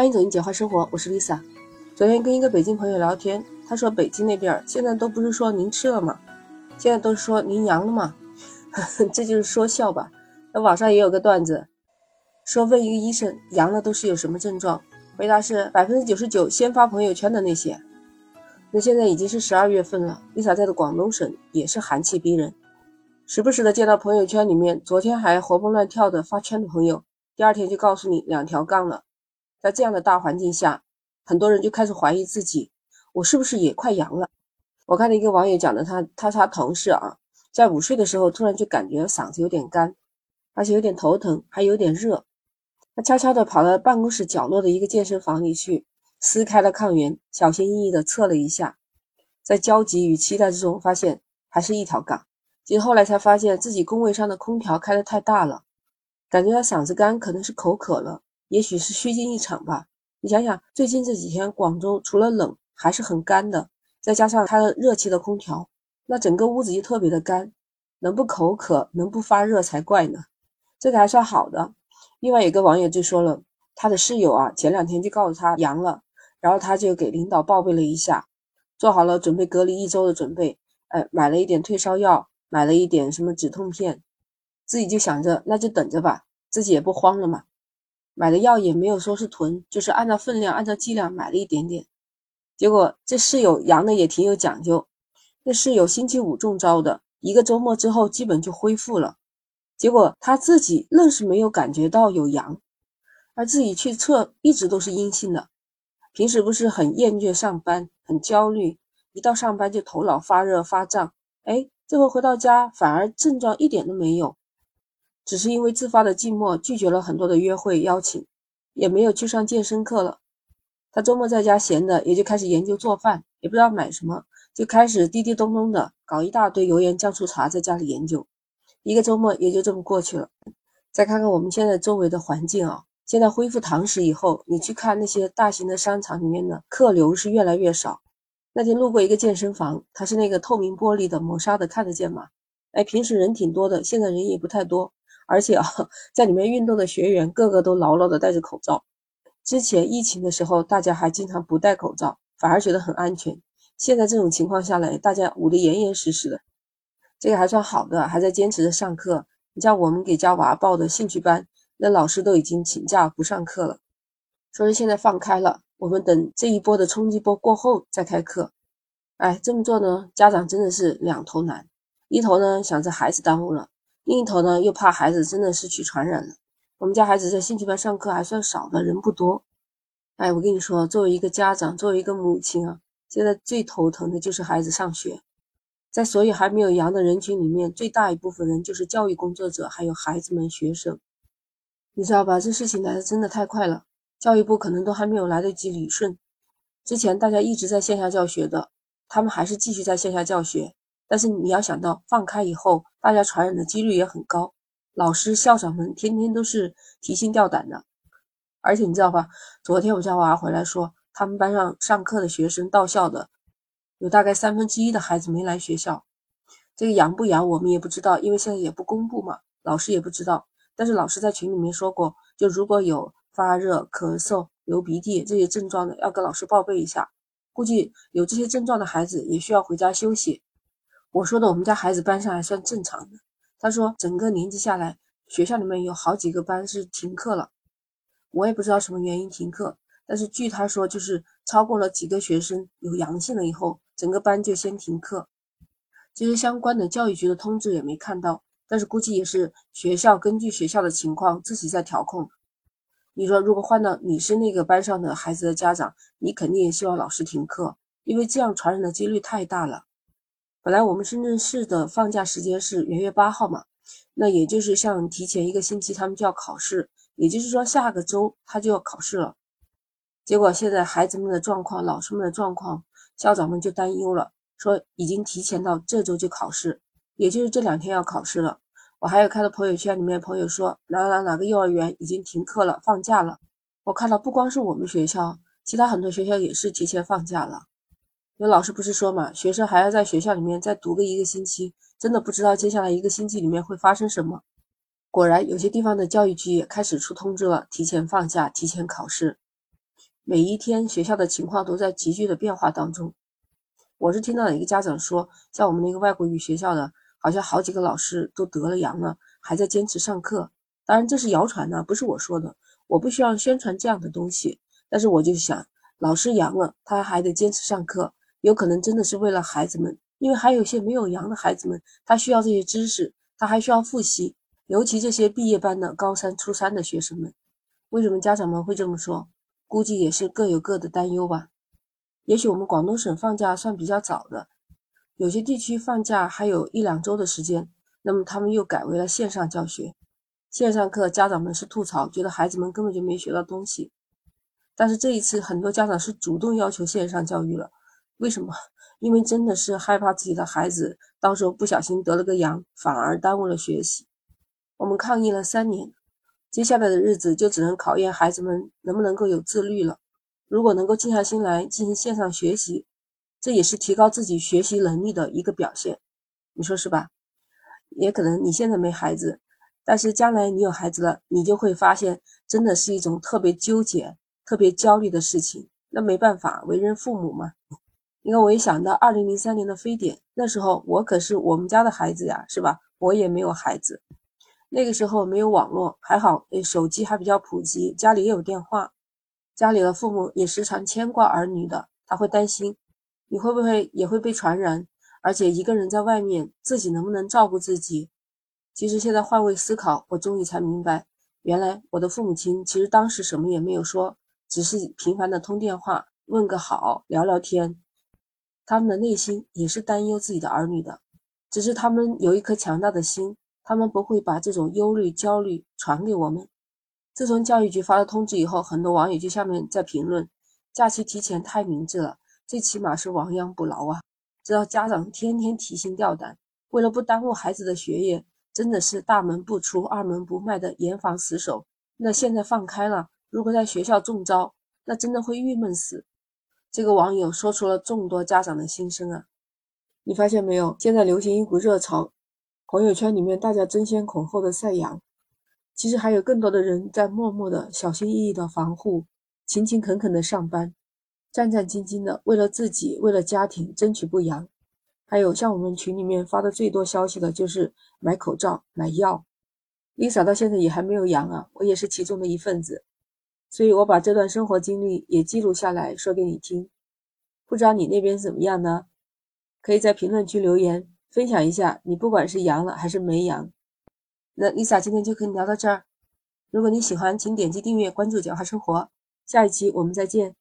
欢迎走进简化生活，我是 Lisa。昨天跟一个北京朋友聊天，他说北京那边现在都不是说您吃了吗？现在都说您阳了吗？这就是说笑吧。那网上也有个段子，说问一个医生阳了都是有什么症状，回答是百分之九十九先发朋友圈的那些。那现在已经是十二月份了，Lisa 在的广东省也是寒气逼人，时不时的见到朋友圈里面昨天还活蹦乱跳的发圈的朋友，第二天就告诉你两条杠了。在这样的大环境下，很多人就开始怀疑自己，我是不是也快阳了？我看到一个网友讲的，他他他同事啊，在午睡的时候突然就感觉嗓子有点干，而且有点头疼，还有点热。他悄悄地跑到办公室角落的一个健身房里去，撕开了抗原，小心翼翼地测了一下，在焦急与期待之中，发现还是一条杠。其实后来才发现自己工位上的空调开得太大了，感觉他嗓子干，可能是口渴了。也许是虚惊一场吧。你想想，最近这几天广州除了冷还是很干的，再加上开了热气的空调，那整个屋子就特别的干，能不口渴能不发热才怪呢。这个还算好的。另外有个网友就说了，他的室友啊前两天就告诉他阳了，然后他就给领导报备了一下，做好了准备隔离一周的准备，哎，买了一点退烧药，买了一点什么止痛片，自己就想着那就等着吧，自己也不慌了嘛。买的药也没有说是囤，就是按照分量、按照剂量买了一点点。结果这室友阳的也挺有讲究，那室友星期五中招的，一个周末之后基本就恢复了。结果他自己愣是没有感觉到有阳，而自己去测一直都是阴性的。平时不是很厌倦上班，很焦虑，一到上班就头脑发热发胀。哎，这回回到家反而症状一点都没有。只是因为自发的寂寞，拒绝了很多的约会邀请，也没有去上健身课了。他周末在家闲的，也就开始研究做饭，也不知道买什么，就开始滴滴咚咚的搞一大堆油盐酱醋茶，在家里研究。一个周末也就这么过去了。再看看我们现在周围的环境啊，现在恢复堂食以后，你去看那些大型的商场里面的客流是越来越少。那天路过一个健身房，它是那个透明玻璃的磨砂的，看得见吗？哎，平时人挺多的，现在人也不太多。而且啊，在里面运动的学员个个都牢牢的戴着口罩。之前疫情的时候，大家还经常不戴口罩，反而觉得很安全。现在这种情况下来，大家捂得严严实实的，这个还算好的，还在坚持着上课。你像我们给家娃报的兴趣班，那老师都已经请假不上课了，说是现在放开了，我们等这一波的冲击波过后再开课。哎，这么做呢，家长真的是两头难，一头呢想着孩子耽误了。另一头呢，又怕孩子真的是去传染了。我们家孩子在兴趣班上课还算少的，人不多。哎，我跟你说，作为一个家长，作为一个母亲啊，现在最头疼的就是孩子上学。在所有还没有阳的人群里面，最大一部分人就是教育工作者，还有孩子们、学生。你知道吧？这事情来的真的太快了，教育部可能都还没有来得及理顺。之前大家一直在线下教学的，他们还是继续在线下教学。但是你要想到放开以后，大家传染的几率也很高，老师校长们天天都是提心吊胆的。而且你知道吧？昨天我家娃回来说，他们班上上课的学生到校的，有大概三分之一的孩子没来学校。这个阳不阳我们也不知道，因为现在也不公布嘛，老师也不知道。但是老师在群里面说过，就如果有发热、咳嗽、流鼻涕这些症状的，要跟老师报备一下。估计有这些症状的孩子也需要回家休息。我说的，我们家孩子班上还算正常的。他说，整个年级下来，学校里面有好几个班是停课了。我也不知道什么原因停课，但是据他说，就是超过了几个学生有阳性了以后，整个班就先停课。这些相关的教育局的通知也没看到，但是估计也是学校根据学校的情况自己在调控。你说，如果换到你是那个班上的孩子的家长，你肯定也希望老师停课，因为这样传染的几率太大了。本来我们深圳市的放假时间是元月八号嘛，那也就是像提前一个星期他们就要考试，也就是说下个周他就要考试了。结果现在孩子们的状况、老师们的状况，校长们就担忧了，说已经提前到这周就考试，也就是这两天要考试了。我还有看到朋友圈里面朋友说哪哪哪个幼儿园已经停课了、放假了。我看到不光是我们学校，其他很多学校也是提前放假了。有老师不是说嘛，学生还要在学校里面再读个一个星期，真的不知道接下来一个星期里面会发生什么。果然，有些地方的教育局也开始出通知了，提前放假，提前考试。每一天学校的情况都在急剧的变化当中。我是听到一个家长说，在我们那个外国语学校的，好像好几个老师都得了阳了，还在坚持上课。当然这是谣传呢，不是我说的，我不需要宣传这样的东西。但是我就想，老师阳了，他还得坚持上课，有可能真的是为了孩子们，因为还有些没有阳的孩子们，他需要这些知识，他还需要复习，尤其这些毕业班的高三、初三的学生们，为什么家长们会这么说？估计也是各有各的担忧吧。也许我们广东省放假算比较早的，有些地区放假还有一两周的时间，那么他们又改为了线上教学。线上课，家长们是吐槽，觉得孩子们根本就没学到东西。但是这一次，很多家长是主动要求线上教育了。为什么？因为真的是害怕自己的孩子到时候不小心得了个阳，反而耽误了学习。我们抗疫了三年，接下来的日子就只能考验孩子们能不能够有自律了。如果能够静下心来进行线上学习，这也是提高自己学习能力的一个表现，你说是吧？也可能你现在没孩子，但是将来你有孩子了，你就会发现，真的是一种特别纠结、特别焦虑的事情。那没办法，为人父母嘛。你看，我一想到二零零三年的非典，那时候我可是我们家的孩子呀，是吧？我也没有孩子，那个时候没有网络，还好，手机还比较普及，家里也有电话。家里的父母也时常牵挂儿女的，他会担心你会不会也会被传染，而且一个人在外面，自己能不能照顾自己？其实现在换位思考，我终于才明白，原来我的父母亲其实当时什么也没有说，只是频繁的通电话问个好，聊聊天。他们的内心也是担忧自己的儿女的，只是他们有一颗强大的心，他们不会把这种忧虑、焦虑传给我们。自从教育局发了通知以后，很多网友就下面在评论：“假期提前太明智了，最起码是亡羊补牢啊！”知道家长天天提心吊胆，为了不耽误孩子的学业，真的是大门不出、二门不迈的严防死守。那现在放开了，如果在学校中招，那真的会郁闷死。这个网友说出了众多家长的心声啊！你发现没有？现在流行一股热潮，朋友圈里面大家争先恐后的晒阳。其实还有更多的人在默默的、小心翼翼的防护，勤勤恳恳的上班，战战兢兢的为了自己、为了家庭争取不阳。还有像我们群里面发的最多消息的就是买口罩、买药。Lisa 到现在也还没有阳啊，我也是其中的一份子，所以我把这段生活经历也记录下来说给你听。不知道你那边怎么样呢？可以在评论区留言分享一下，你不管是阳了还是没阳。那 Lisa 今天就跟你聊到这儿。如果你喜欢，请点击订阅关注“简化生活”。下一期我们再见。